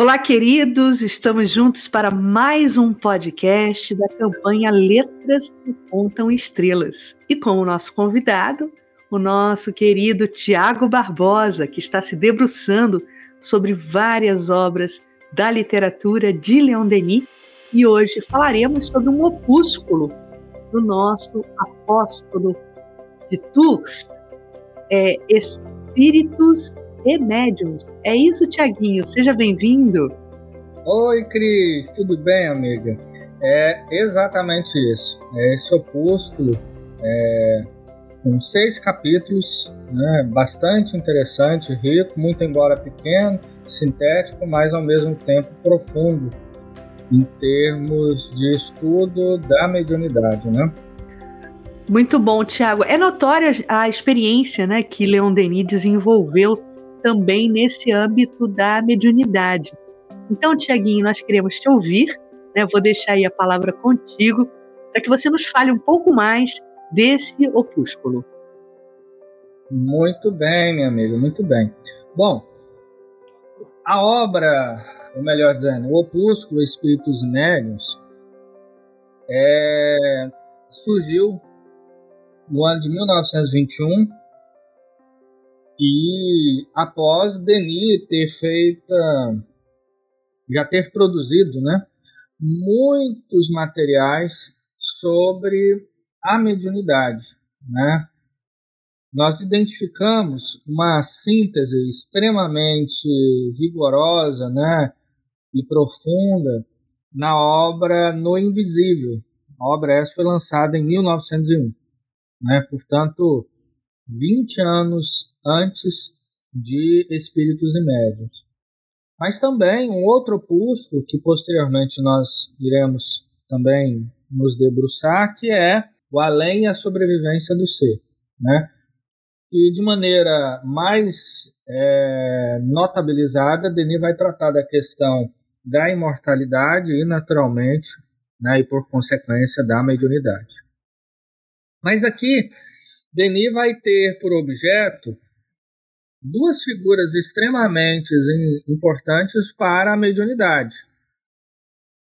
Olá, queridos! Estamos juntos para mais um podcast da campanha Letras que Contam Estrelas. E com o nosso convidado, o nosso querido Tiago Barbosa, que está se debruçando sobre várias obras da literatura de Leon Denis. E hoje falaremos sobre um opúsculo do nosso apóstolo de Tours, é, Espíritos e Médiuns. É isso, Tiaguinho. Seja bem-vindo. Oi, Cris. Tudo bem, amiga? É exatamente isso. É esse opúsculo é, com seis capítulos, né, bastante interessante, rico, muito embora pequeno, sintético, mas ao mesmo tempo profundo em termos de estudo da mediunidade, né? Muito bom, Tiago. É notória a experiência né, que Leon Denis desenvolveu também nesse âmbito da mediunidade. Então, Tiaguinho, nós queremos te ouvir. Né, vou deixar aí a palavra contigo para que você nos fale um pouco mais desse opúsculo. Muito bem, minha amiga, muito bem. Bom, a obra, ou melhor dizendo, o opúsculo Espíritos Médios é, surgiu no ano de 1921 e após Denis ter feito, já ter produzido, né, muitos materiais sobre a mediunidade, né? Nós identificamos uma síntese extremamente vigorosa, né, e profunda na obra No Invisível. A obra essa foi lançada em 1901 né? portanto, 20 anos antes de Espíritos e Médios. Mas também um outro opúsculo que posteriormente nós iremos também nos debruçar, que é o Além e a Sobrevivência do Ser. Né? E de maneira mais é, notabilizada, Denis vai tratar da questão da imortalidade e, naturalmente, né, e por consequência, da mediunidade. Mas aqui, Denis vai ter por objeto duas figuras extremamente importantes para a mediunidade.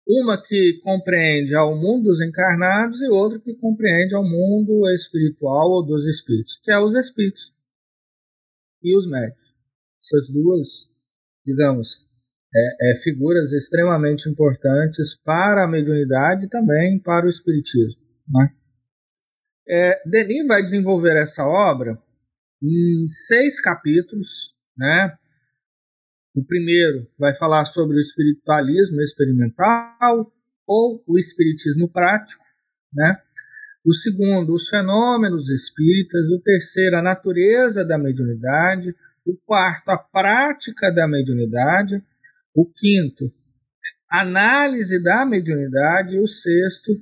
Uma que compreende ao mundo dos encarnados e outra que compreende ao mundo espiritual ou dos espíritos, que é os espíritos e os médios. Essas duas, digamos, é, é, figuras extremamente importantes para a mediunidade e também para o espiritismo. Né? É, Denis vai desenvolver essa obra em seis capítulos, né? O primeiro vai falar sobre o espiritualismo experimental ou o espiritismo prático, né? O segundo, os fenômenos espíritas. O terceiro, a natureza da mediunidade. O quarto, a prática da mediunidade. O quinto, análise da mediunidade. E o sexto,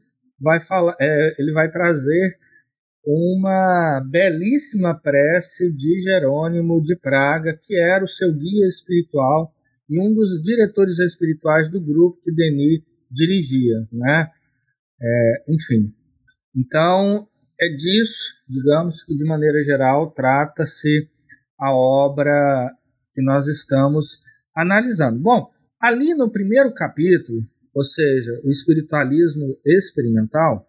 vai falar, é, ele vai trazer uma belíssima prece de Jerônimo de Praga, que era o seu guia espiritual e um dos diretores espirituais do grupo que Denis dirigia, né? É, enfim, então é disso, digamos que de maneira geral trata-se a obra que nós estamos analisando. Bom, ali no primeiro capítulo, ou seja, o espiritualismo experimental,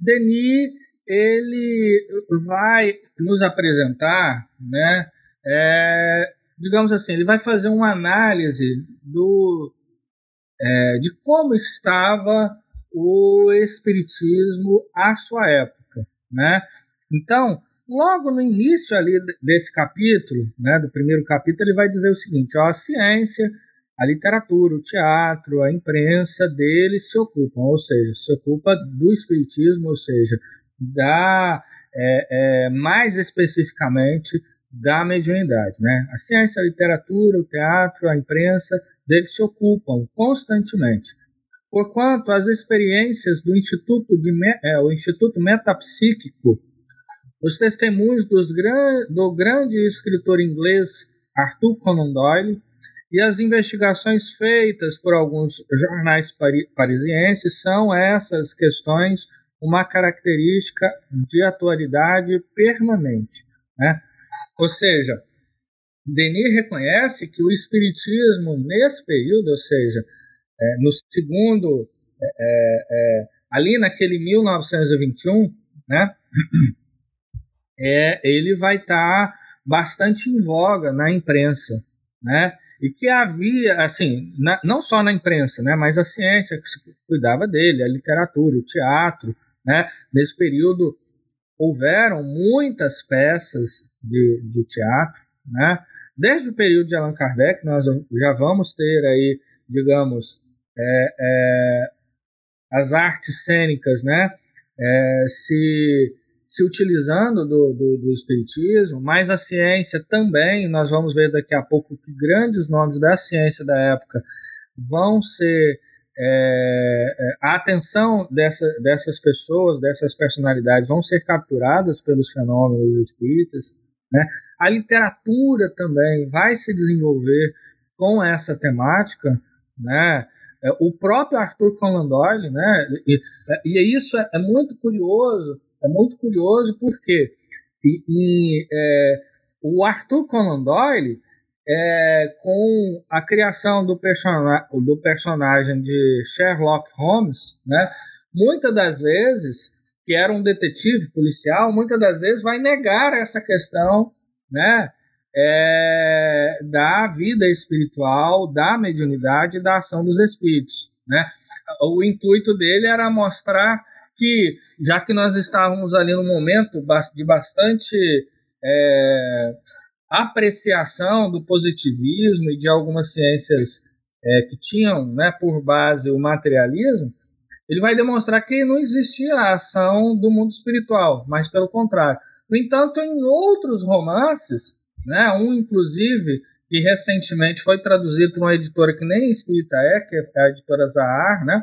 Denis ele vai nos apresentar, né, é, digamos assim, ele vai fazer uma análise do, é, de como estava o espiritismo à sua época, né? Então, logo no início ali desse capítulo, né, do primeiro capítulo, ele vai dizer o seguinte: ó, a ciência, a literatura, o teatro, a imprensa deles se ocupam, ou seja, se ocupa do espiritismo, ou seja, da é, é, mais especificamente da mediunidade, né? A ciência, a literatura, o teatro, a imprensa, deles se ocupam constantemente. Porquanto as experiências do Instituto, de, é, o Instituto Metapsíquico, os testemunhos dos gran, do grande escritor inglês Arthur Conan Doyle e as investigações feitas por alguns jornais pari, parisienses são essas questões uma característica de atualidade permanente. Né? Ou seja, Denis reconhece que o espiritismo nesse período, ou seja, é, no segundo, é, é, é ali naquele 1921, né, é, ele vai estar tá bastante em voga na imprensa, né? E que havia, assim, na, não só na imprensa, né, mas a ciência que cuidava dele, a literatura, o teatro, né? Nesse período houveram muitas peças de, de teatro, né? Desde o período de Allan Kardec, nós já vamos ter aí, digamos, é, é, as artes cênicas, né? É, se se utilizando do, do, do, espiritismo, mas a ciência também, nós vamos ver daqui a pouco que grandes nomes da ciência da época vão ser é, é, a atenção dessa, dessas pessoas, dessas personalidades, vão ser capturadas pelos fenômenos espíritas. Né? A literatura também vai se desenvolver com essa temática. Né? É, o próprio Arthur Conan Doyle, né? e, e isso é, é muito curioso é muito curioso porque e, e, é, o Arthur Conan Doyle, é, com a criação do, do personagem de Sherlock Holmes, né, muitas das vezes, que era um detetive policial, muitas das vezes vai negar essa questão né, é, da vida espiritual, da mediunidade da ação dos espíritos. Né? O intuito dele era mostrar que, já que nós estávamos ali no momento de bastante é, apreciação do positivismo e de algumas ciências é, que tinham né, por base o materialismo, ele vai demonstrar que não existia a ação do mundo espiritual, mas pelo contrário. No entanto, em outros romances, né, um inclusive que recentemente foi traduzido por uma editora que nem espírita é, que é a editora Zahar, né,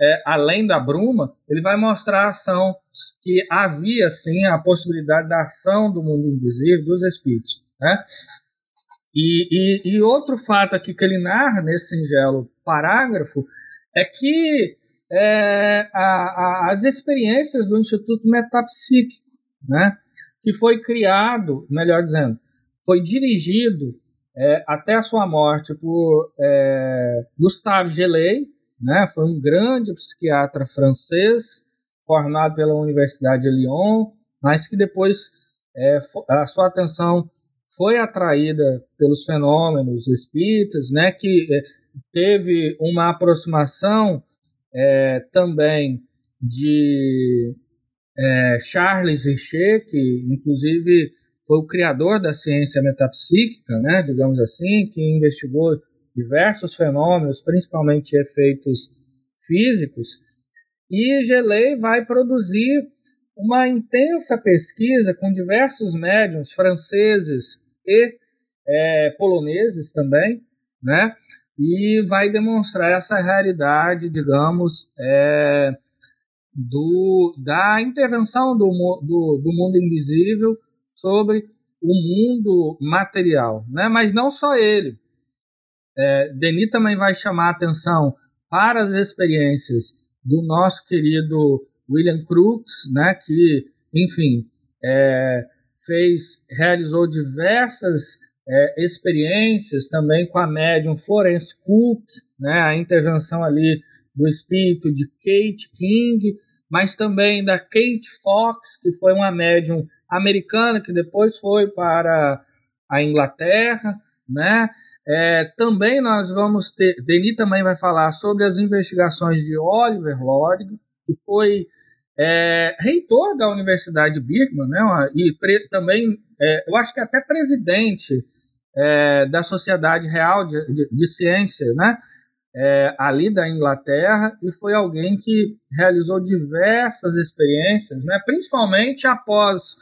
é, além da bruma, ele vai mostrar a ação que havia sim a possibilidade da ação do mundo invisível dos espíritos, né? E, e, e outro fato aqui que ele narra nesse singelo parágrafo é que é, a, a, as experiências do Instituto Metapsíquico, né, que foi criado, melhor dizendo, foi dirigido é, até a sua morte por é, Gelei, né? Foi um grande psiquiatra francês, formado pela Universidade de Lyon, mas que depois é, a sua atenção foi atraída pelos fenômenos espíritas, né? Que é, teve uma aproximação é, também de é, Charles Richer, que inclusive foi o criador da ciência metapsíquica, né, digamos assim, que investigou diversos fenômenos, principalmente efeitos físicos, e Gelei vai produzir uma intensa pesquisa com diversos médiums franceses e é, poloneses também, né? E vai demonstrar essa realidade, digamos, é, do, da intervenção do, do, do mundo invisível sobre o mundo material, né? Mas não só ele. É, Denis também vai chamar atenção para as experiências do nosso querido William Crookes, né, que, enfim, é, fez, realizou diversas é, experiências também com a médium Florence Cook, né, a intervenção ali do espírito de Kate King, mas também da Kate Fox, que foi uma médium americana que depois foi para a Inglaterra, né? É, também nós vamos ter, Denis também vai falar sobre as investigações de Oliver Lodge, que foi é, reitor da Universidade de Birmingham, né, e pre, também, é, eu acho que até presidente é, da Sociedade Real de, de, de Ciência, né, é, ali da Inglaterra, e foi alguém que realizou diversas experiências, né, principalmente após,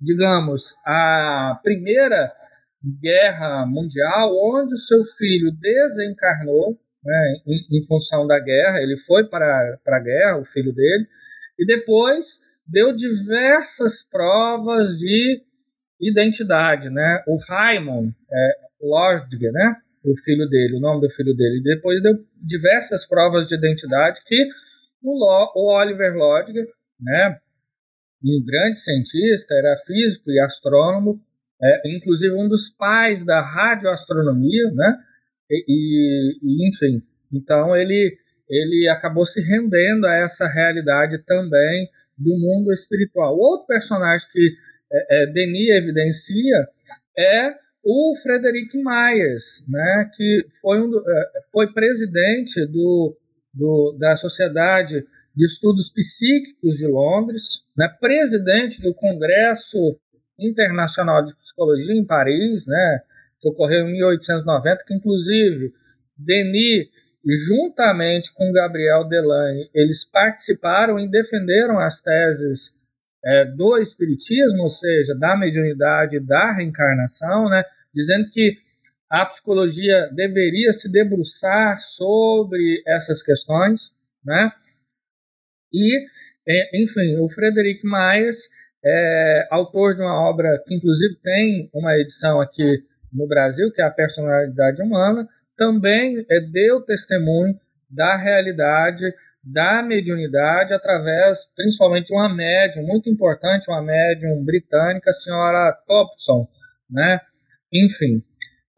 digamos, a primeira guerra mundial, onde o seu filho desencarnou né, em, em, função da guerra, ele foi para, para a guerra, o filho dele, e depois deu diversas provas de identidade, né? O Raymond é, Lodge, né? O filho dele, o nome do filho dele. E depois deu diversas provas de identidade que o, Lo, o Oliver Lodge, né? Um grande cientista, era físico e astrônomo, é, inclusive um dos pais da radioastronomia, né? E, e, enfim, então ele ele acabou se rendendo a essa realidade também do mundo espiritual. Outro personagem que é, é, Denis evidencia é o Frederick Myers, né, que foi, um, é, foi presidente do, do, da Sociedade de Estudos Psíquicos de Londres, né, presidente do Congresso Internacional de Psicologia em Paris, né, que ocorreu em 1890, que inclusive Denis, juntamente com Gabriel Delane, eles participaram e defenderam as teses é, do Espiritismo, ou seja, da mediunidade, da reencarnação, né, dizendo que a psicologia deveria se debruçar sobre essas questões, né? E, é, enfim, o Frederick Myers é autor de uma obra que, inclusive, tem uma edição aqui no Brasil, que é a Personalidade Humana, também é, deu testemunho da realidade da mediunidade através, principalmente, de uma médium muito importante, uma médium britânica, a senhora Thompson, né? Enfim.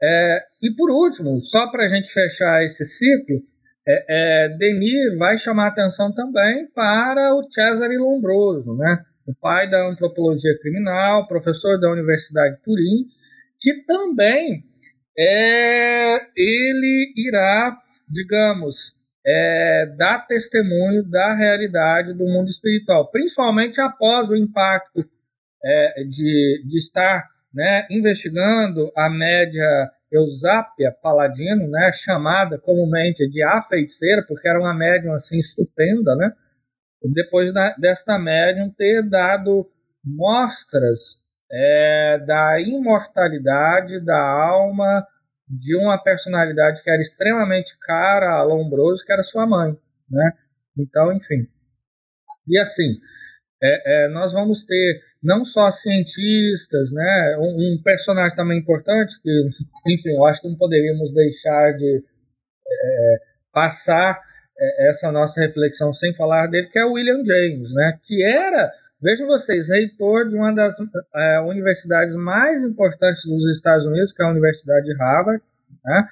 É, e por último, só para a gente fechar esse ciclo, é, é, Denis vai chamar atenção também para o Cesare Lombroso, né? O pai da antropologia criminal, professor da Universidade de Turim, que também é, ele irá, digamos, é, dar testemunho da realidade do mundo espiritual, principalmente após o impacto é, de, de estar né, investigando a média Eusápia Paladino, né, chamada comumente de a feiticeira, porque era uma médium assim estupenda, né? Depois da, desta médium ter dado mostras é, da imortalidade da alma de uma personalidade que era extremamente cara a Lombroso, que era sua mãe, né? Então, enfim. E assim, é, é, nós vamos ter não só cientistas, né? Um, um, personagem também importante que, enfim, eu acho que não poderíamos deixar de é, passar essa nossa reflexão sem falar dele, que é o William James, né? Que era Vejam vocês, reitor de uma das é, universidades mais importantes dos Estados Unidos, que é a Universidade de Harvard, né?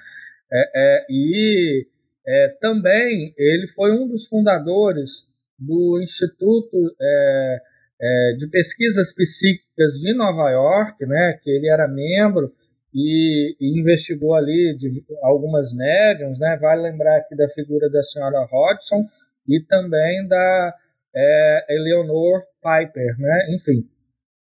É, é, e é, também ele foi um dos fundadores do Instituto é, é, de Pesquisas Psíquicas de Nova York, né? Que ele era membro e, investigou ali de, algumas médiums, né? Vale lembrar aqui da figura da senhora Hodgson e também da é, Eleanor Piper, né? Enfim.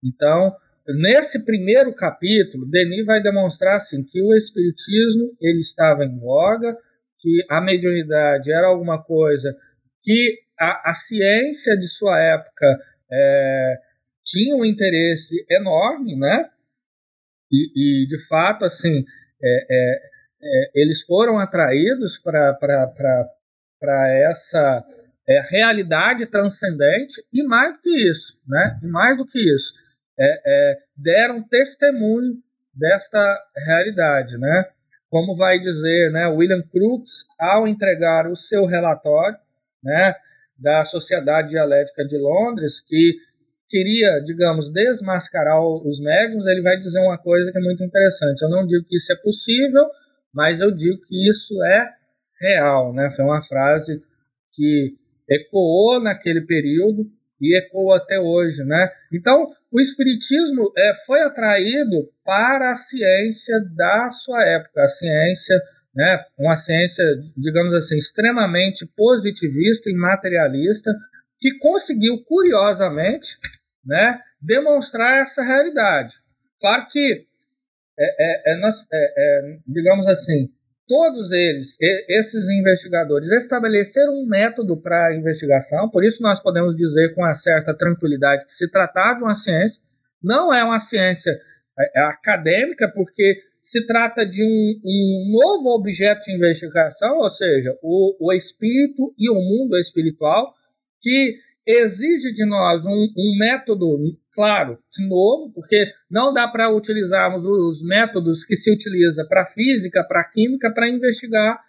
Então, nesse primeiro capítulo, Denis vai demonstrar assim que o espiritismo ele estava em voga, que a mediunidade era alguma coisa que a, a ciência de sua época é, tinha um interesse enorme, né? E, e de fato, assim, é, é, é eles foram atraídos para essa é, realidade transcendente e mais do que isso, né? E mais do que isso, é, é, deram testemunho desta realidade, né? Como vai dizer, né? William Crookes ao entregar o seu relatório, né? Da Sociedade Dialética de Londres, que queria, digamos, desmascarar os médiums, ele vai dizer uma coisa que é muito interessante. Eu não digo que isso é possível, mas eu digo que isso é real, né? Foi uma frase que ecoou naquele período e ecoa até hoje, né? Então, o espiritismo é, foi atraído para a ciência da sua época, a ciência, né? Uma ciência, digamos assim, extremamente positivista e materialista, que conseguiu curiosamente, né, demonstrar essa realidade. Claro que é, é, é, nós, é, é digamos assim, todos eles, esses investigadores, estabeleceram um método para investigação, por isso nós podemos dizer com uma certa tranquilidade que se tratava de uma ciência, não é uma ciência é acadêmica, porque se trata de um, um, novo objeto de investigação, ou seja, o, o espírito e o mundo espiritual, que exige de nós um, um método, claro, novo, porque não dá para utilizarmos os métodos que se utiliza para física, para química, para investigar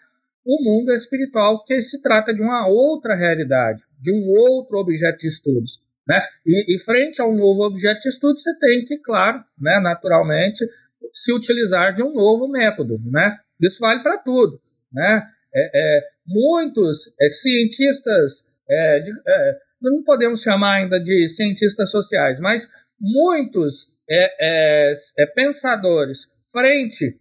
o mundo espiritual, que se trata de uma outra realidade, de um outro objeto de estudos. Né? E, e, frente ao novo objeto de estudo, você tem que, claro, né, naturalmente, se utilizar de um novo método. Né? Isso vale para tudo. Né? É, é, muitos é, cientistas, é, de, é, não podemos chamar ainda de cientistas sociais, mas muitos é, pensadores, frente,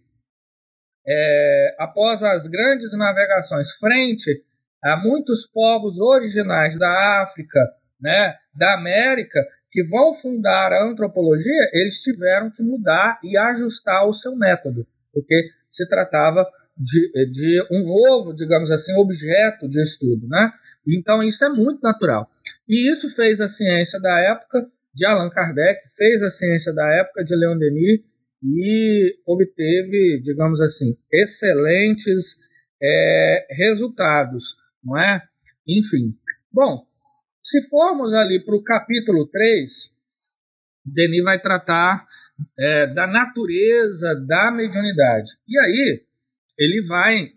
após as grandes navegações, frente a muitos povos originais da África, né, da América, que vão fundar a antropologia, eles tiveram que mudar e ajustar o seu método, porque se tratava de, de um novo, digamos assim, objeto de estudo. Né? Então, isso é muito natural. E isso fez a ciência da época de Allan Kardec, fez a ciência da época de Leon Denis e obteve, digamos assim, excelentes é, resultados, não é? Enfim. Bom, se formos ali para o capítulo 3, Denis vai tratar é, da natureza da mediunidade. E aí, ele vai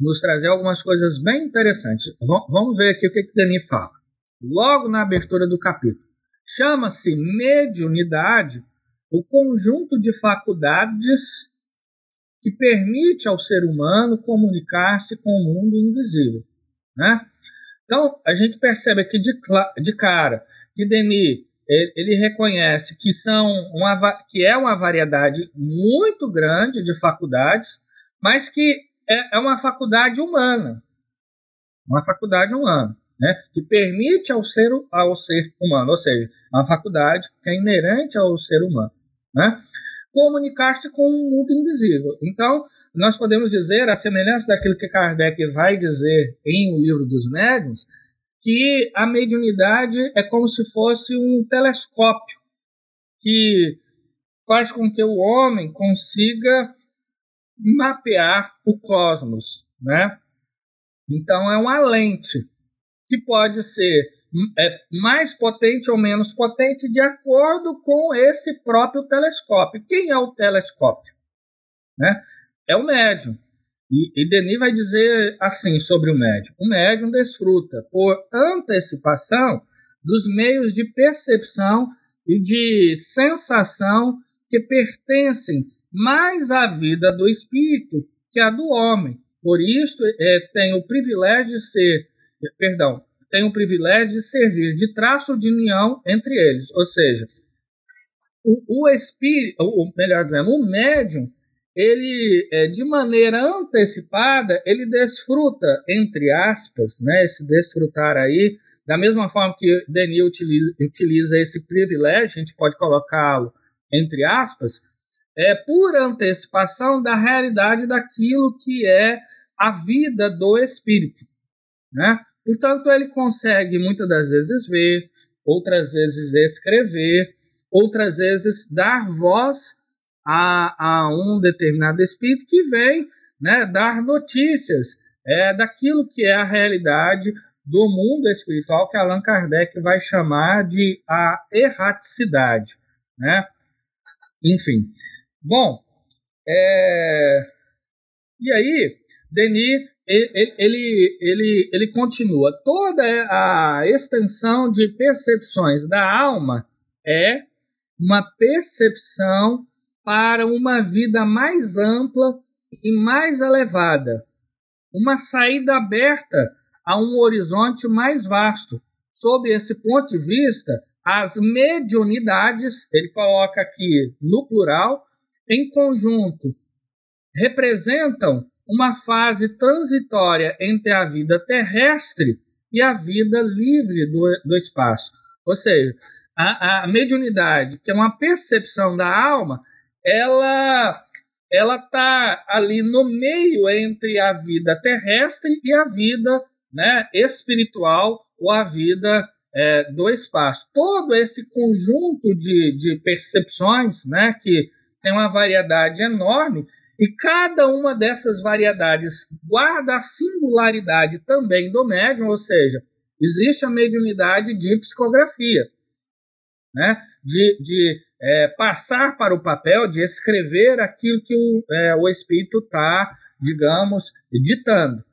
nos trazer algumas coisas bem interessantes. V vamos ver aqui o que, que Denis fala. Logo na abertura do capítulo. Chama-se mediunidade o conjunto de faculdades que permite ao ser humano comunicar-se com o mundo invisível. Né? Então, a gente percebe aqui de, de cara que Denis ele, ele, reconhece que, são uma, que é uma variedade muito grande de faculdades mas que é, é uma faculdade humana, uma faculdade humana, né, que permite ao ser, ao ser humano, ou seja, uma faculdade que é inerente ao ser humano, né, comunicar-se com um mundo invisível. Então, nós podemos dizer, a semelhança daquilo que Kardec vai dizer em O Livro dos Médiuns, que a mediunidade é como se fosse um telescópio que faz com que o homem consiga mapear o cosmos, né? Então é uma lente que pode ser é, mais potente ou menos potente de acordo com esse próprio telescópio. Quem é o telescópio? Né? É o médium. E, e Denis vai dizer assim sobre o médium: o médium desfruta por antecipação dos meios de percepção e de sensação que pertencem mais a vida do espírito que a do homem. Por isso, é, tem o privilégio de ser, perdão, tem o privilégio de servir de traço de união entre eles. Ou seja, o, o espírito, ou melhor dizendo, o médium, ele, é, de maneira antecipada, ele desfruta, entre aspas, né, esse desfrutar aí, da mesma forma que Denis utiliza, utiliza esse privilégio, a gente pode colocá-lo entre aspas, é, por antecipação da realidade daquilo que é a vida do espírito. Né? Portanto, ele consegue muitas das vezes ver, outras vezes escrever, outras vezes dar voz a, a um determinado espírito que vem né, dar notícias é, daquilo que é a realidade do mundo espiritual que Allan Kardec vai chamar de a erraticidade. Né? Enfim, Bom, é... e aí, Denis ele, ele, ele, ele continua. Toda a extensão de percepções da alma é uma percepção para uma vida mais ampla e mais elevada, uma saída aberta a um horizonte mais vasto. Sob esse ponto de vista, as mediunidades, ele coloca aqui no plural, em conjunto, representam uma fase transitória entre a vida terrestre e a vida livre do, do espaço. Ou seja, a, a mediunidade, que é uma percepção da alma, ela ela está ali no meio entre a vida terrestre e a vida né, espiritual ou a vida é, do espaço. Todo esse conjunto de, de percepções né, que tem uma variedade enorme e cada uma dessas variedades guarda a singularidade também do médium, ou seja, existe a mediunidade de psicografia, né? de, de é, passar para o papel, de escrever aquilo que o, é, o espírito está, digamos, ditando.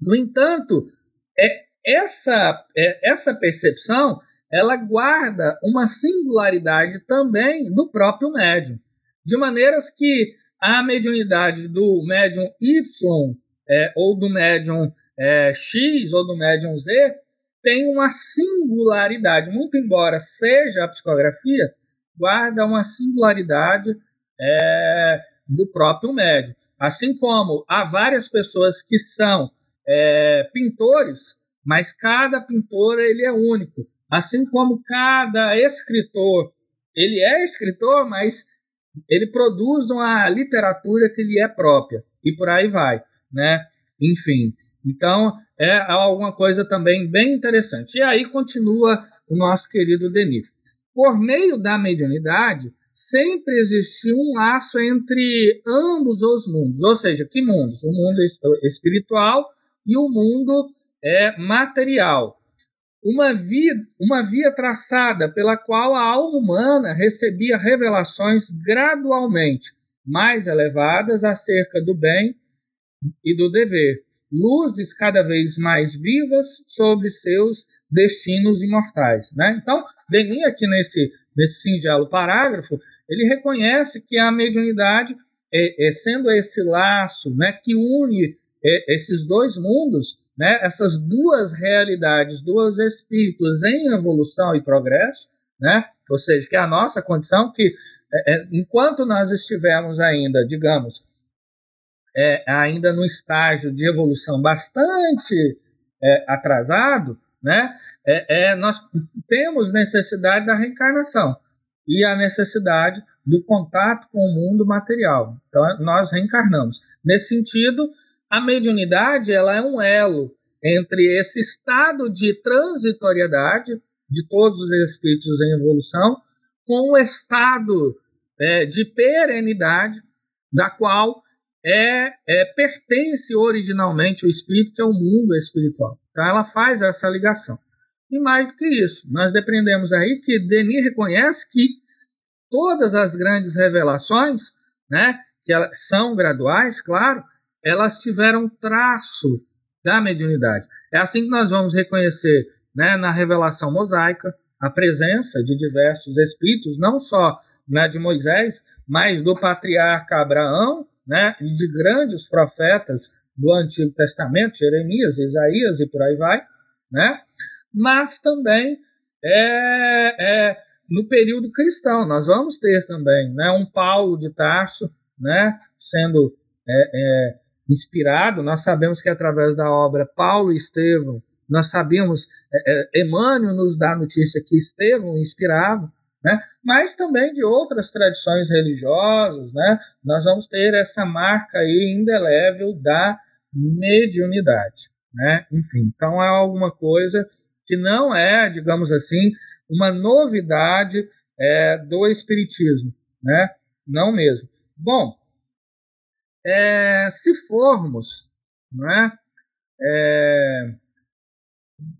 No entanto, é, essa, é, essa percepção ela guarda uma singularidade também do próprio médium, de maneiras que a mediunidade do médium Y é, ou do médium é, X ou do médium Z tem uma singularidade, muito embora seja a psicografia, guarda uma singularidade é, do próprio médium. Assim como há várias pessoas que são é, pintores, mas cada pintor ele é único. Assim como cada escritor, ele é escritor, mas ele produz uma literatura que lhe é própria e por aí vai, né? Enfim, então é alguma coisa também bem interessante. E aí continua o nosso querido Denis. Por meio da mediunidade, sempre existiu um laço entre ambos os mundos, ou seja, que mundos? O mundo espiritual e o mundo é, material. Uma via, uma via traçada pela qual a alma humana recebia revelações gradualmente mais elevadas acerca do bem e do dever, luzes cada vez mais vivas sobre seus destinos imortais. Né? Então, Denis, aqui nesse, nesse singelo parágrafo, ele reconhece que a mediunidade, é, é sendo esse laço né, que une é, esses dois mundos, né, essas duas realidades, dois espíritos em evolução e progresso, né, ou seja, que é a nossa condição, que é, é, enquanto nós estivermos ainda, digamos, é, ainda no estágio de evolução bastante é, atrasado, né, é, é, nós temos necessidade da reencarnação e a necessidade do contato com o mundo material. Então, nós reencarnamos. Nesse sentido, a mediunidade ela é um elo entre esse estado de transitoriedade de todos os espíritos em evolução com o estado é, de perenidade da qual é, é, pertence originalmente o espírito, que é o mundo espiritual. Então ela faz essa ligação. E mais do que isso, nós depreendemos aí que Denis reconhece que todas as grandes revelações, né, que são graduais, claro, elas tiveram traço da mediunidade. É assim que nós vamos reconhecer né, na revelação mosaica a presença de diversos espíritos, não só na de Moisés, mas do patriarca Abraão, né, de grandes profetas do Antigo Testamento, Jeremias, Isaías e por aí vai, né? mas também é, é, no período cristão. Nós vamos ter também né, um Paulo de Tarso né, sendo é, é inspirado. Nós sabemos que através da obra Paulo e Estevão, nós sabemos, é, é, Emmanuel nos dá a notícia que Estevão inspirava, né? mas também de outras tradições religiosas, né? nós vamos ter essa marca aí indelével da mediunidade. Né? Enfim, então é alguma coisa que não é, digamos assim, uma novidade é, do Espiritismo, né? não mesmo. Bom, é, se formos, é? é?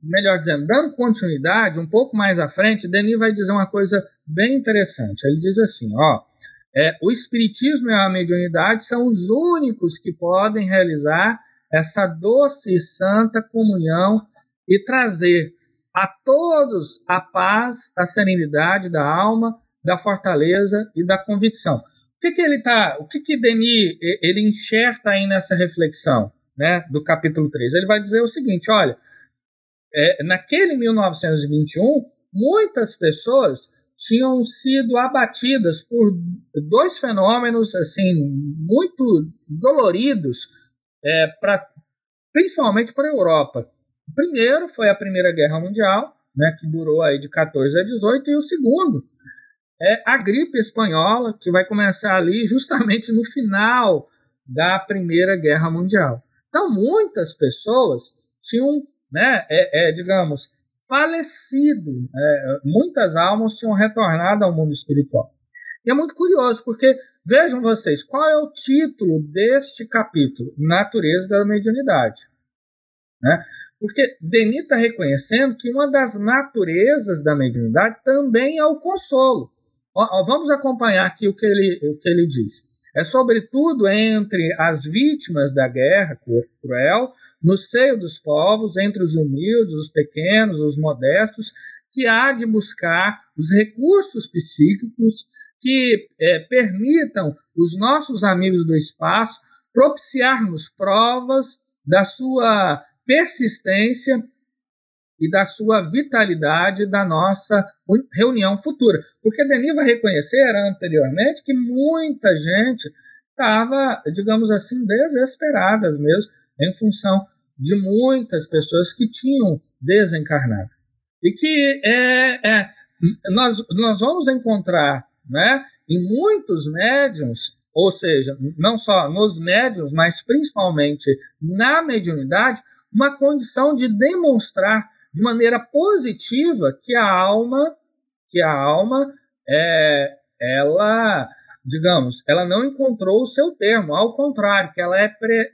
melhor dizendo, dando continuidade, um pouco mais à frente, Denis vai dizer uma coisa bem interessante. Ele diz assim: ó, é, o Espiritismo e a mediunidade são os únicos que podem realizar essa doce e santa comunhão e trazer a todos a paz, a serenidade da alma, da fortaleza e da convicção que, que ele tá, o que, que Denis ele enxerta aí nessa reflexão, né, do capítulo 3? Ele vai dizer o seguinte, olha, é, naquele 1921, muitas pessoas tinham sido abatidas por dois fenômenos assim muito doloridos, é, pra, principalmente para a Europa. O primeiro foi a Primeira Guerra Mundial, né, que durou aí de 14 a 18, e o segundo é a gripe espanhola, que vai começar ali justamente no final da Primeira Guerra Mundial. Então, muitas pessoas tinham, né, é, é, digamos, falecido, é, muitas almas tinham retornado ao mundo espiritual. E é muito curioso, porque vejam vocês, qual é o título deste capítulo? Natureza da mediunidade. Né? Porque Denis está reconhecendo que uma das naturezas da mediunidade também é o consolo. Vamos acompanhar aqui o que ele, o que ele diz. É sobretudo entre as vítimas da guerra cruel, no seio dos povos, entre os humildes, os pequenos, os modestos, que há de buscar os recursos psíquicos que é, permitam os nossos amigos do espaço propiciar-nos provas da sua persistência e da sua vitalidade da nossa reunião futura. Porque Denis vai reconhecer anteriormente que muita gente estava, digamos assim, desesperada mesmo, em função de muitas pessoas que tinham desencarnado. E que é, é, nós, nós vamos encontrar né, em muitos médiums, ou seja, não só nos médiums, mas principalmente na mediunidade, uma condição de demonstrar de maneira positiva que a alma, que a alma é, ela, digamos, ela não encontrou o seu termo, ao contrário, que ela é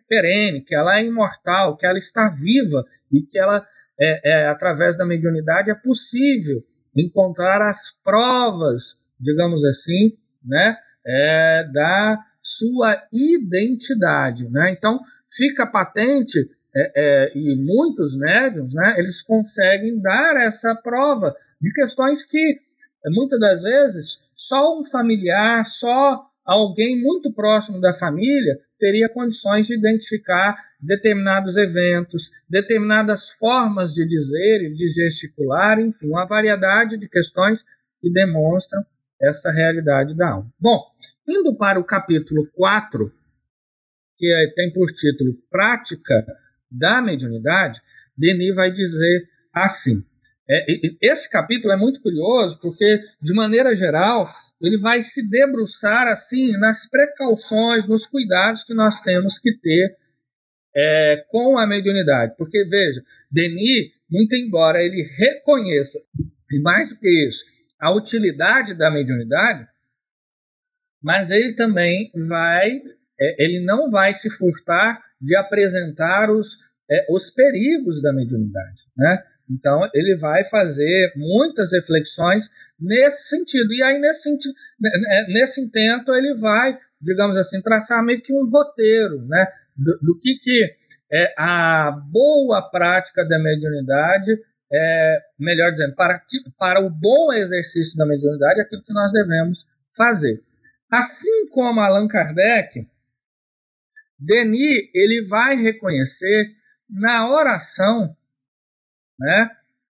perene, que ela é imortal, que ela está viva e que ela, é, é, através da mediunidade, é possível encontrar as provas, digamos assim, né, é, da sua identidade, né? Então fica patente é, é, e muitos médiums, né, eles conseguem dar essa prova de questões que, muitas das vezes, só um familiar, só alguém muito próximo da família teria condições de identificar determinados eventos, determinadas formas de dizer e de gesticular, enfim, uma variedade de questões que demonstram essa realidade da alma. Bom, indo para o capítulo 4, que é, tem por título Prática da mediunidade, Denis vai dizer assim. É, esse capítulo é muito curioso porque, de maneira geral, ele vai se debruçar assim nas precauções, nos cuidados que nós temos que ter é, com a mediunidade. Porque, veja, Denis, muito embora ele reconheça, e mais do que isso, a utilidade da mediunidade, mas ele também vai, é, ele não vai se furtar de apresentar os, é, os perigos da mediunidade, né? Então ele vai fazer muitas reflexões nesse sentido e aí nesse sentido, né, né, nesse intento ele vai, digamos assim, traçar meio que um roteiro, né? Do, do que que é a boa prática da mediunidade é, melhor dizendo, para, para o bom exercício da mediunidade, aquilo que nós devemos fazer. Assim como Allan Kardec, Denis ele vai reconhecer na oração né,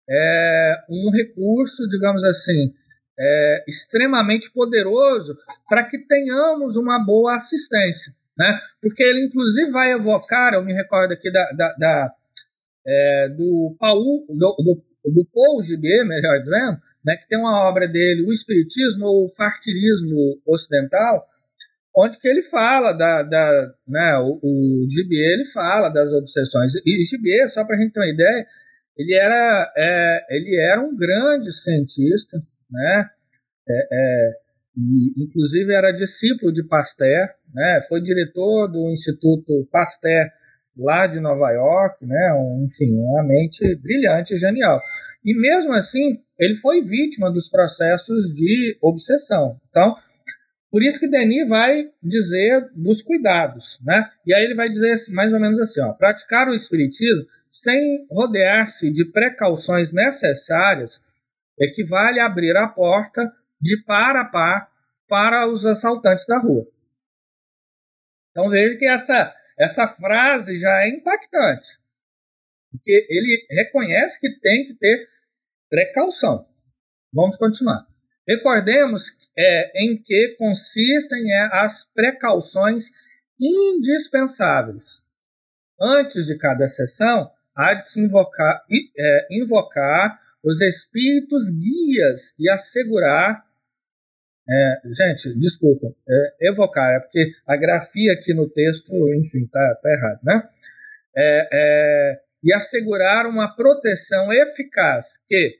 é, um recurso, digamos assim, é, extremamente poderoso para que tenhamos uma boa assistência. Né? Porque ele, inclusive, vai evocar, eu me recordo aqui da, da, da é, do, Paul, do, do, do Paul Gibier, melhor dizendo, né, que tem uma obra dele, O Espiritismo ou o Farquirismo Ocidental, onde que ele fala da, da né, o, o Gibier ele fala das obsessões. E Gibier só para a gente ter uma ideia ele era é, ele era um grande cientista né? É, é, e inclusive era discípulo de Pasteur né? Foi diretor do Instituto Pasteur lá de Nova York né? Um, enfim uma mente brilhante e genial. E mesmo assim ele foi vítima dos processos de obsessão. Então por isso que Denis vai dizer dos cuidados, né? E aí ele vai dizer assim, mais ou menos assim, ó, praticar o espiritismo sem rodear-se de precauções necessárias equivale a abrir a porta de par a par para os assaltantes da rua. Então veja que essa essa frase já é impactante, porque ele reconhece que tem que ter precaução. Vamos continuar. Recordemos é, em que consistem é, as precauções indispensáveis. Antes de cada sessão, há de se invocar, é, invocar os espíritos guias e assegurar. É, gente, desculpa, é, evocar, é porque a grafia aqui no texto, enfim, tá, tá errado, né? É, é, e assegurar uma proteção eficaz que,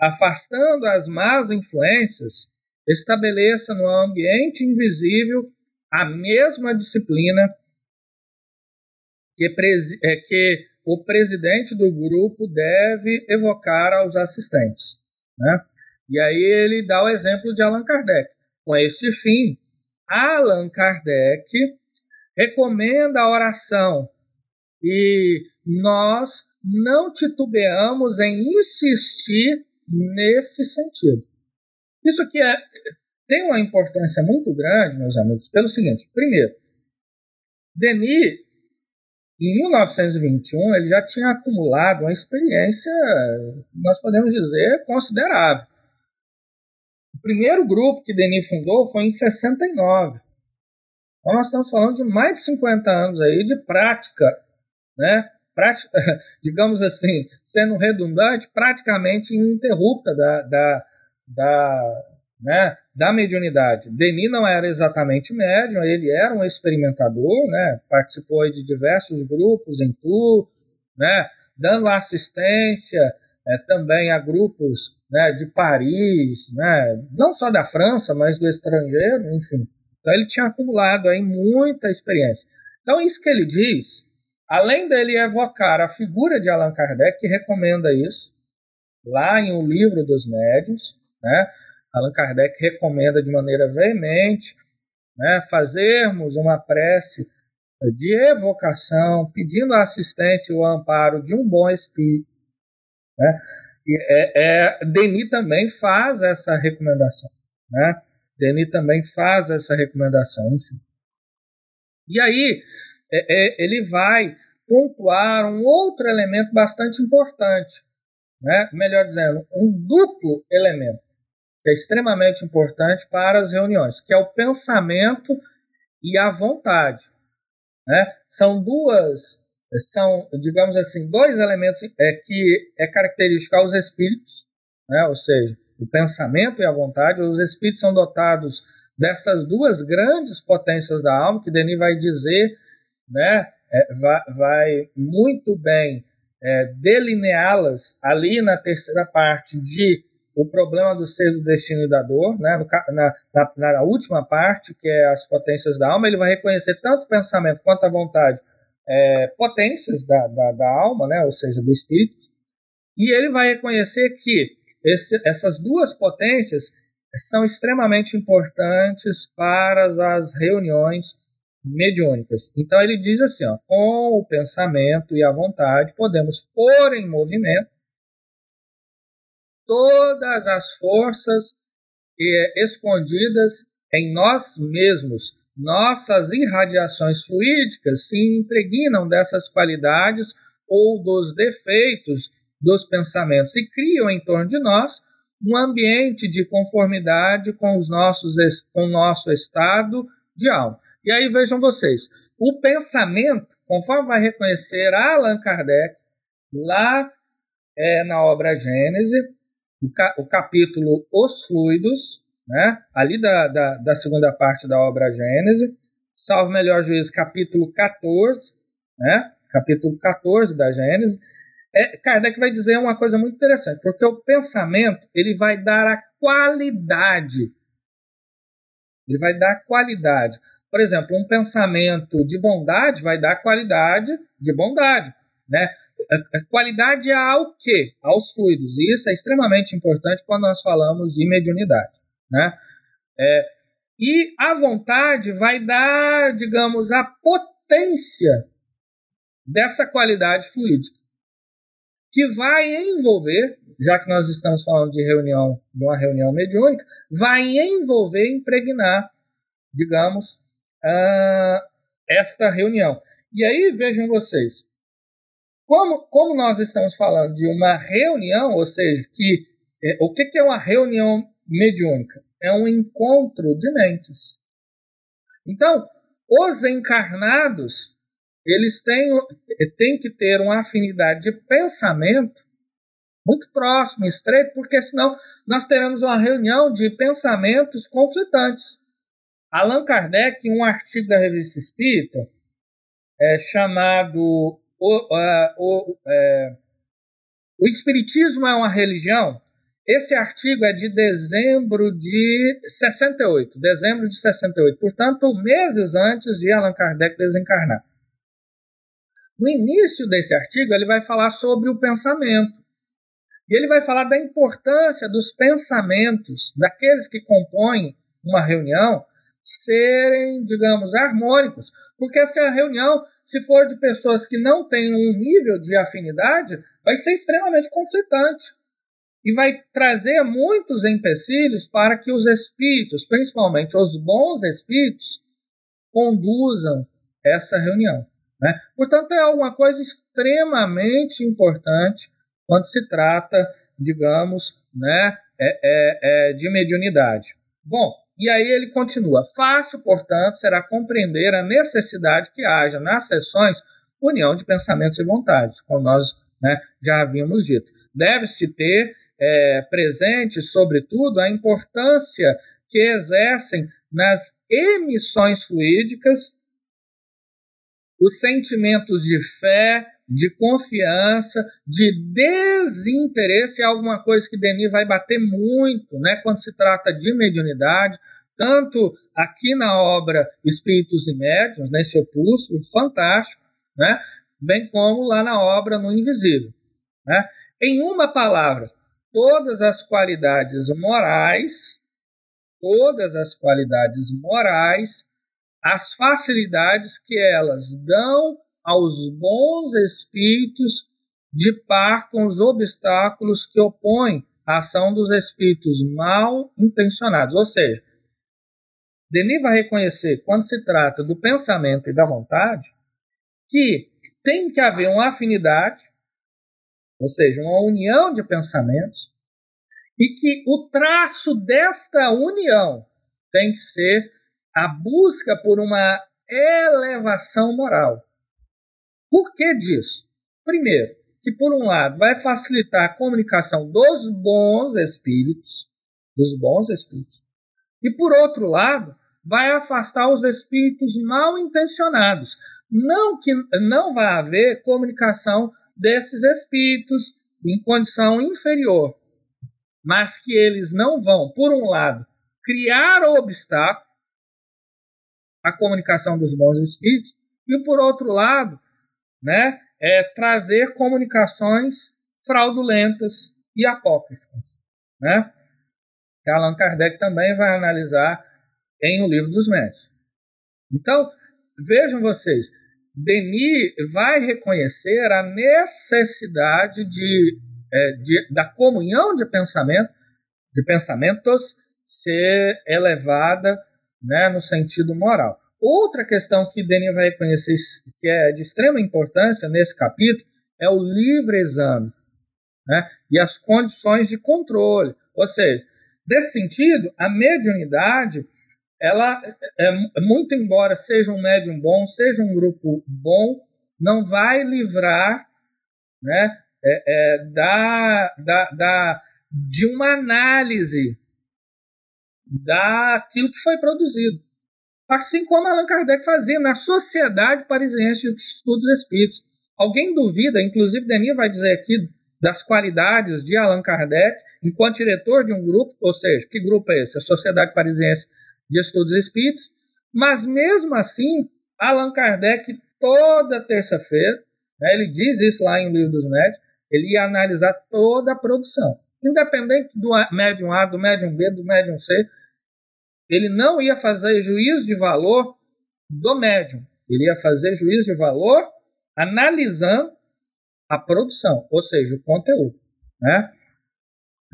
afastando as más influências, estabeleça no ambiente invisível a mesma disciplina que, é, que o presidente do grupo deve evocar aos assistentes. Né? E aí ele dá o exemplo de Allan Kardec. Com esse fim, Allan Kardec recomenda a oração e nós não titubeamos em insistir nesse sentido. Isso aqui é, tem uma importância muito grande, meus amigos, pelo seguinte: primeiro, Denis, em 1921, ele já tinha acumulado uma experiência, nós podemos dizer, considerável. O primeiro grupo que Denis fundou foi em 69. Então nós estamos falando de mais de 50 anos aí de prática, né? Prática, digamos assim, sendo redundante, praticamente ininterrupta da, da, da, né, da mediunidade. Denis não era exatamente médium, ele era um experimentador, né, participou de diversos grupos em tour, né, dando assistência é, também a grupos né, de Paris, né, não só da França, mas do estrangeiro, enfim. Então ele tinha acumulado aí muita experiência. Então isso que ele diz, além dele evocar a figura de Allan Kardec, que recomenda isso, lá em O Livro dos Médiuns, né, Allan Kardec recomenda de maneira veemente né, fazermos uma prece de evocação, pedindo a assistência e o amparo de um bom espírito. Né? E é, é, Denis também faz essa recomendação. Né? Denis também faz essa recomendação, enfim. E aí é, é, ele vai pontuar um outro elemento bastante importante, né? melhor dizendo, um duplo elemento que é extremamente importante para as reuniões, que é o pensamento e a vontade. Né? São duas, são, digamos assim, dois elementos é, que é característico aos espíritos, né? ou seja, o pensamento e a vontade. Os espíritos são dotados dessas duas grandes potências da alma, que Denis vai dizer, né? É, vai, vai, muito bem é, delineá-las ali na terceira parte de o problema do ser, do destino e da dor, né? Na, na, na, última parte, que é as potências da alma, ele vai reconhecer tanto o pensamento quanto a vontade, é, potências da, da, da, alma, né? ou seja, do espírito, e ele vai reconhecer que esse, essas duas potências são extremamente importantes para as reuniões mediúnicas. Então ele diz assim, ó, com o pensamento e a vontade podemos pôr em movimento todas as forças escondidas em nós mesmos. Nossas irradiações fluídicas se impregnam dessas qualidades ou dos defeitos dos pensamentos e criam em torno de nós um ambiente de conformidade com, os nossos, com o nosso estado de alma. E aí vejam vocês, o pensamento, conforme vai reconhecer Allan Kardec, lá é, na obra Gênese, o, ca, o capítulo Os Fluidos, né, ali da, da, da, segunda parte da obra Gênese, salvo melhor juízo, capítulo 14, né, capítulo 14 da Gênese, é, Kardec vai dizer uma coisa muito interessante, porque o pensamento ele vai dar a qualidade. Ele vai dar qualidade. Por exemplo, um pensamento de bondade vai dar qualidade de bondade. Né? A qualidade ao quê? Aos fluidos. E isso é extremamente importante quando nós falamos de mediunidade. Né? É, e a vontade vai dar, digamos, a potência dessa qualidade fluídica, que vai envolver, já que nós estamos falando de reunião, de uma reunião mediúnica, vai envolver, impregnar, digamos, uh, esta reunião. E aí vejam vocês, como, como nós estamos falando de uma reunião, ou seja, que é, o que, que é uma reunião mediúnica? É um encontro de mentes. Então, os encarnados, eles têm, têm que ter uma afinidade de pensamento muito próximo, estreito, porque senão nós teremos uma reunião de pensamentos conflitantes. Allan Kardec, um artigo da Revista Espírita, é, chamado o, o, é, o Espiritismo é uma religião? Esse artigo é de dezembro de 68, dezembro de 68, portanto, meses antes de Allan Kardec desencarnar. No início desse artigo, ele vai falar sobre o pensamento. E ele vai falar da importância dos pensamentos daqueles que compõem uma reunião serem, digamos, harmônicos. Porque essa reunião, se for de pessoas que não têm um nível de afinidade, vai ser extremamente conflitante. E vai trazer muitos empecilhos para que os espíritos, principalmente os bons espíritos, conduzam essa reunião. Né? Portanto, é alguma coisa extremamente importante quando se trata, digamos, né, é, é, é de mediunidade. Bom, e aí ele continua: fácil, portanto, será compreender a necessidade que haja nas sessões união de pensamentos e vontades, como nós né, já havíamos dito. Deve-se ter é, presente, sobretudo, a importância que exercem nas emissões fluídicas os sentimentos de fé, de confiança, de desinteresse é alguma coisa que Denis vai bater muito, né, quando se trata de mediunidade, tanto aqui na obra Espíritos e Médiuns, nesse opúsculo fantástico, né, bem como lá na obra No Invisível. Né? Em uma palavra, todas as qualidades morais, todas as qualidades morais, as facilidades que elas dão aos bons espíritos de par com os obstáculos que opõem a ação dos espíritos mal intencionados. Ou seja, Denis vai reconhecer, quando se trata do pensamento e da vontade, que tem que haver uma afinidade, ou seja, uma união de pensamentos, e que o traço desta união tem que ser a busca por uma elevação moral. Por que disso? Primeiro, que por um lado vai facilitar a comunicação dos bons espíritos, dos bons espíritos, e por outro lado, vai afastar os espíritos mal intencionados. Não que não vai haver comunicação desses espíritos em condição inferior, mas que eles não vão, por um lado, criar obstáculo à comunicação dos bons espíritos, e por outro lado, né, é trazer comunicações fraudulentas e apócrifas, né? Que Allan Kardec também vai analisar em O Livro dos Médios. Então, vejam vocês, Denis vai reconhecer a necessidade de, é, de, da comunhão de pensamento, de pensamentos ser elevada né, no sentido moral. Outra questão que Denis vai reconhecer que é de extrema importância nesse capítulo é o livre exame né, e as condições de controle. Ou seja, nesse sentido, a mediunidade, ela, é, é, muito embora seja um médium bom, seja um grupo bom, não vai livrar né, é, é, da, da, da, de uma análise daquilo que foi produzido assim como Allan Kardec fazia na Sociedade Parisiense de Estudos Espíritos. Alguém duvida, inclusive Denis vai dizer aqui, das qualidades de Allan Kardec enquanto diretor de um grupo, ou seja, que grupo é esse? A Sociedade Parisiense de Estudos Espíritos. Mas mesmo assim, Allan Kardec, toda terça-feira, né, ele diz isso lá em Livro dos Médios, ele ia analisar toda a produção, independente do médium A, do médium B, do médium C, ele não ia fazer juízo de valor do médium, ele ia fazer juízo de valor analisando a produção, ou seja, o conteúdo, né?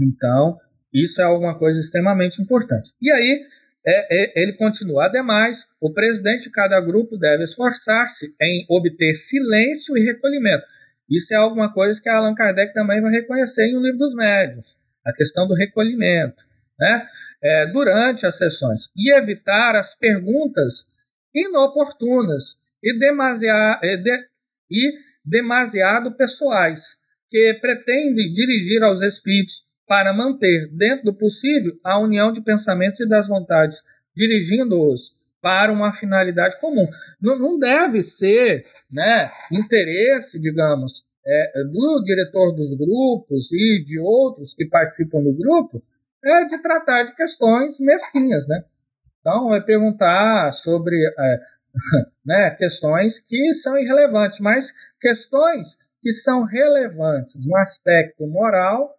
Então, isso é alguma coisa extremamente importante. E aí, é, é, ele continua. Ademais, o presidente de cada grupo deve esforçar-se em obter silêncio e recolhimento. Isso é alguma coisa que Allan Kardec também vai reconhecer em O Livro dos Médios, a questão do recolhimento. Né? É, durante as sessões e evitar as perguntas inoportunas e, demasiado, e, de, e demasiado pessoais, que pretendem dirigir aos espíritos para manter, dentro do possível, a união de pensamentos e das vontades, dirigindo-os para uma finalidade comum. Não, não deve ser né, interesse, digamos, é, do diretor dos grupos e de outros que participam do grupo é de tratar de questões mesquinhas, né? Então, é perguntar sobre é, né, questões que são irrelevantes, mas questões que são relevantes no aspecto moral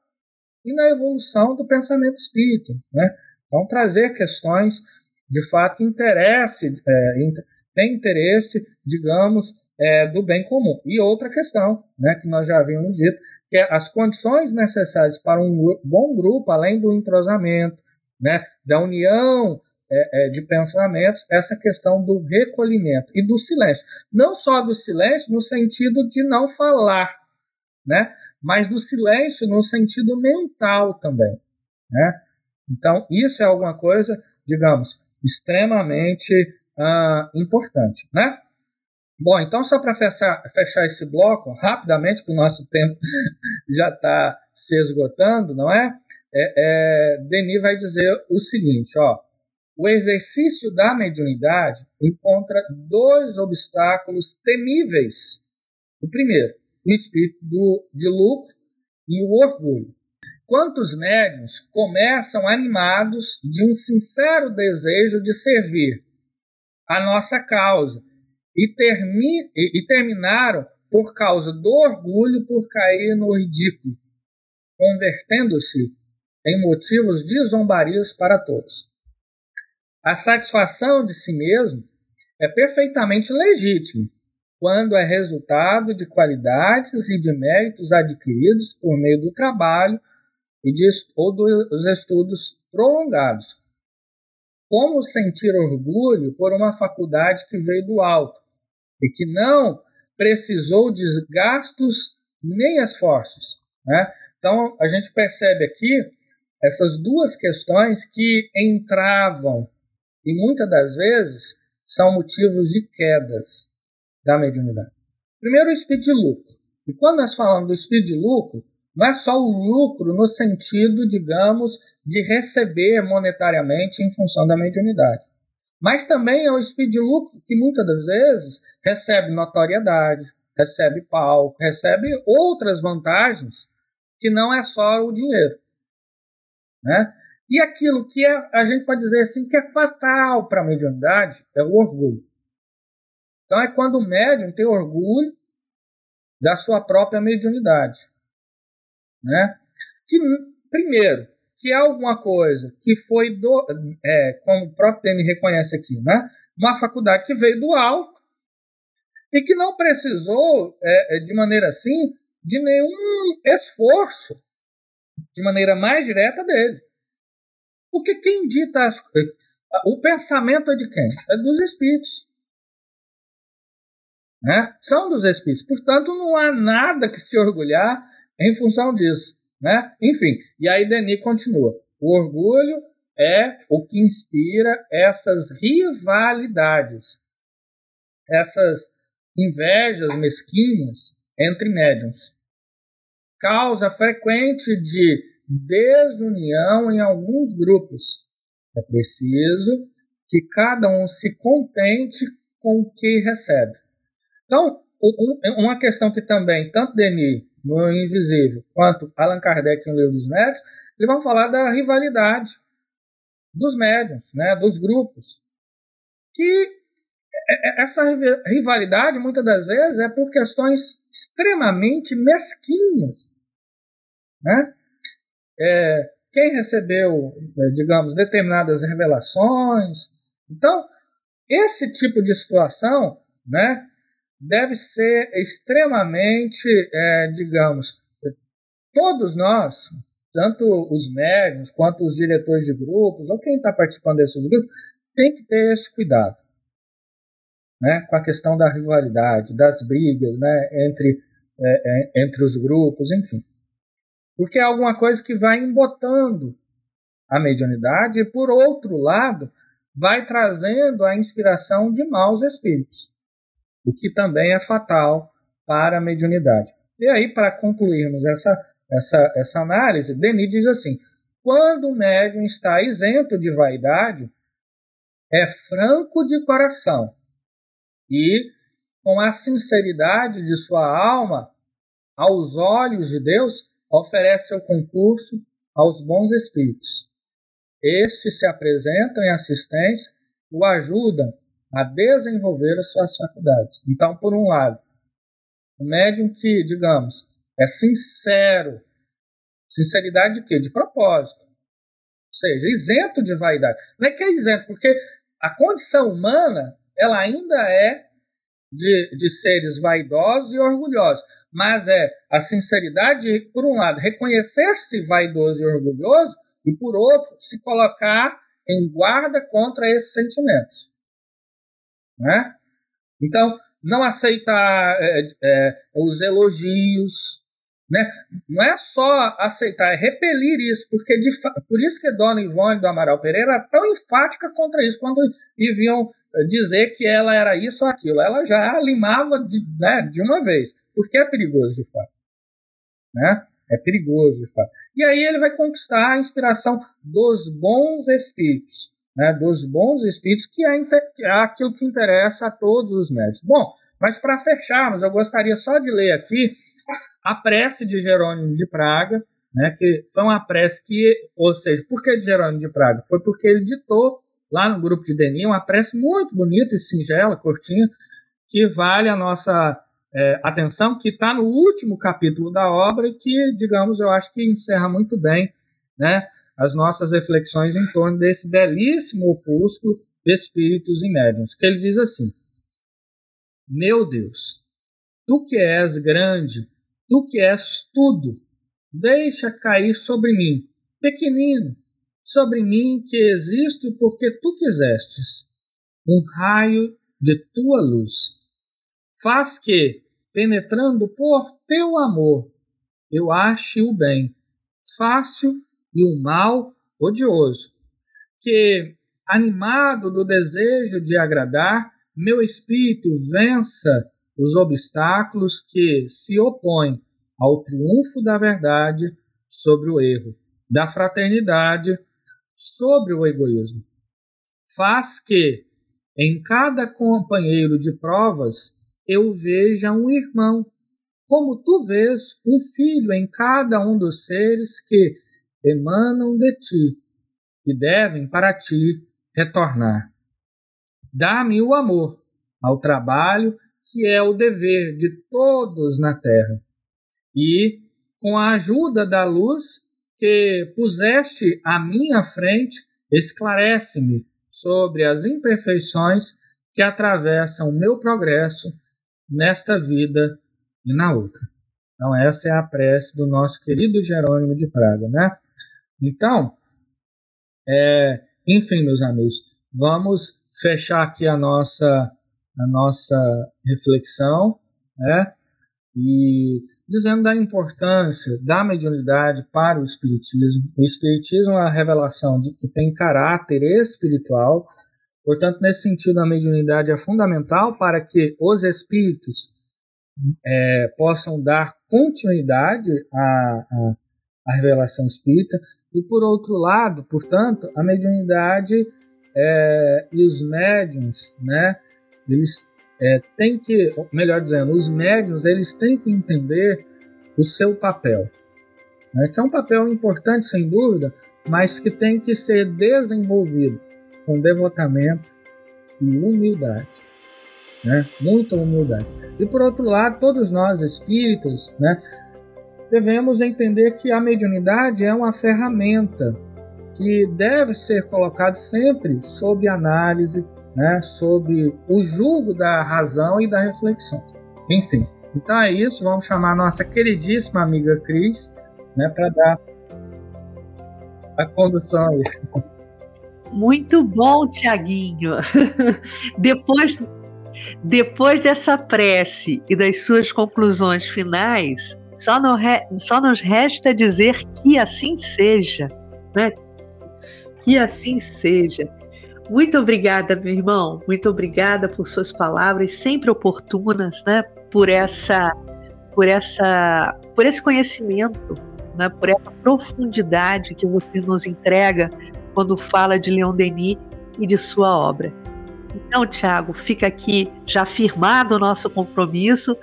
e na evolução do pensamento espírita, né? Então, trazer questões de fato interesse, é, tem interesse, digamos, é, do bem comum. E outra questão, né, que nós já havíamos dito, que as condições necessárias para um bom grupo, além do entrosamento, né, da união é, é, de pensamentos, essa questão do recolhimento e do silêncio. Não só do silêncio no sentido de não falar, né, mas do silêncio no sentido mental também. Né? Então, isso é alguma coisa, digamos, extremamente uh, importante. Né? Bom, então, só para fechar, fechar esse bloco, rapidamente, que o nosso tempo já está se esgotando, não é? é, é Denis vai dizer o seguinte: ó, o exercício da mediunidade encontra dois obstáculos temíveis. O primeiro, o espírito do, de lucro e o orgulho. Quantos médiuns começam animados de um sincero desejo de servir a nossa causa e, termi e, e terminaram por causa do orgulho por cair no ridículo, convertendo-se em motivos de zombarias para todos. A satisfação de si mesmo é perfeitamente legítima quando é resultado de qualidades e de méritos adquiridos por meio do trabalho e de, ou dos estudos prolongados. Como sentir orgulho por uma faculdade que veio do alto e que não precisou de gastos nem esforços. Né? Então, a gente percebe aqui essas duas questões que entravam e muitas das vezes são motivos de quedas da mediunidade. Primeiro, o espírito de lucro. E quando nós falamos do espírito de lucro, não é só o lucro no sentido, digamos, de receber monetariamente em função da mediunidade. Mas também é o de lucro que muitas das vezes recebe notoriedade, recebe palco, recebe outras vantagens que não é só o dinheiro. Né? E aquilo que é, a gente pode dizer assim, que é fatal para a mediunidade é o orgulho. Então é quando o médium tem orgulho da sua própria mediunidade. Né? Que, primeiro, que é alguma coisa que foi do, é, como o próprio Temi reconhece aqui, né? uma faculdade que veio do alto e que não precisou, é, é, de maneira assim, de nenhum esforço de maneira mais direta dele. Porque quem dita as, o pensamento é de quem? É dos espíritos. Né? São dos espíritos. Portanto, não há nada que se orgulhar em função disso. Né? Enfim, e aí Denis continua. O orgulho é o que inspira essas rivalidades, essas invejas mesquinhas entre médiums. Causa frequente de desunião em alguns grupos. É preciso que cada um se contente com o que recebe. Então, uma questão que também, tanto Denis no Invisível, quanto Allan Kardec no Livro dos Médios, eles vão falar da rivalidade dos médiums, né, dos grupos. Que essa rivalidade, muitas das vezes, é por questões extremamente mesquinhas. Né? É, quem recebeu, é, digamos, determinadas revelações. Então, esse tipo de situação né, deve ser extremamente, é, digamos, todos nós, tanto os médios quanto os diretores de grupos, ou quem está participando desses grupos, tem que ter esse cuidado né, com a questão da rivalidade, das brigas né, entre, é, é, entre os grupos, enfim. Porque é alguma coisa que vai embotando a mediunidade e, por outro lado, vai trazendo a inspiração de maus espíritos o que também é fatal para a mediunidade. E aí, para concluirmos essa, essa, essa análise, Denis diz assim: quando o médium está isento de vaidade, é franco de coração e, com a sinceridade de sua alma, aos olhos de Deus, oferece seu concurso aos bons espíritos. Estes se apresentam em assistência, o ajudam a desenvolver as suas faculdades. Então, por um lado, o médium que, digamos, é sincero, sinceridade de quê? De propósito. seja, isento de vaidade. Não é que é isento, porque a condição humana ela ainda é de, de seres vaidosos e orgulhosos, mas é a sinceridade, por um lado, reconhecer-se vaidoso e orgulhoso, e por outro, se colocar em guarda contra esses sentimentos. Né? Então, não aceitar é, é, os elogios, né? Não é só aceitar, é repelir isso, porque de, por isso que Dona Ivone do Amaral Pereira era tão enfática contra isso, quando deviam eh, dizer que ela era isso ou aquilo. Ela já limava de, né, de uma vez, porque é perigoso de fato. Né? É perigoso de fato. E aí ele vai conquistar a inspiração dos bons espíritos, né? dos bons espíritos, que é, que é aquilo que interessa a todos os médicos. Bom, mas para fecharmos, eu gostaria só de ler aqui a prece de Jerônimo de Praga, né, que foi uma prece que, ou seja, por que de Jerônimo de Praga? Foi porque ele ditou lá no grupo de Denis uma prece muito bonita e singela, curtinha, que vale a nossa é, atenção, que está no último capítulo da obra e que, digamos, eu acho que encerra muito bem né, as nossas reflexões em torno desse belíssimo opúsculo de Espíritos e Médiuns, que ele diz assim, Meu Deus, Tu que és grande, Tu que és tudo, deixa cair sobre mim, pequenino, sobre mim que existo porque tu quisestes, um raio de tua luz. Faz que, penetrando por teu amor, eu ache o bem fácil e o mal odioso. Que, animado do desejo de agradar, meu espírito vença os obstáculos que se opõem ao triunfo da verdade sobre o erro, da fraternidade sobre o egoísmo. Faz que, em cada companheiro de provas, eu veja um irmão, como tu vês um filho em cada um dos seres que emanam de ti e devem para ti retornar. Dá-me o amor ao trabalho que é o dever de todos na terra. E, com a ajuda da luz que puseste à minha frente, esclarece-me sobre as imperfeições que atravessam o meu progresso nesta vida e na outra. Então, essa é a prece do nosso querido Jerônimo de Praga, né? Então, é, enfim, meus amigos, vamos fechar aqui a nossa, a nossa reflexão, né? E dizendo da importância da mediunidade para o Espiritismo. O Espiritismo é uma revelação de que tem caráter espiritual, portanto, nesse sentido, a mediunidade é fundamental para que os espíritos é, possam dar continuidade à, à, à, revelação espírita, e por outro lado, portanto, a mediunidade é, e os médiums, né, eles é, tem que, melhor dizendo, os médiums eles têm que entender o seu papel, né, que é um papel importante sem dúvida, mas que tem que ser desenvolvido com devotamento e humildade, né, muita humildade. E por outro lado, todos nós espíritas, né, devemos entender que a mediunidade é uma ferramenta que deve ser colocada sempre sob análise, né, sob o julgo da razão e da reflexão. Enfim, então é isso. Vamos chamar nossa queridíssima amiga Cris né, para dar a condução aí. Muito bom, Tiaguinho. depois, depois dessa prece e das suas conclusões finais, só, no re, só nos resta dizer que assim seja. Né? Que assim seja. Muito obrigada, meu irmão. Muito obrigada por suas palavras sempre oportunas, né? Por essa, por essa, por esse conhecimento, né? Por essa profundidade que você nos entrega quando fala de Leon Denis e de sua obra. Então, Tiago, fica aqui já firmado o nosso compromisso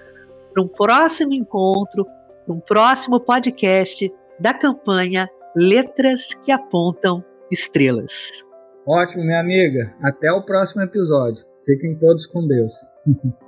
para um próximo encontro, para um próximo podcast da campanha Letras que Apontam Estrelas. Ótimo, minha amiga. Até o próximo episódio. Fiquem todos com Deus.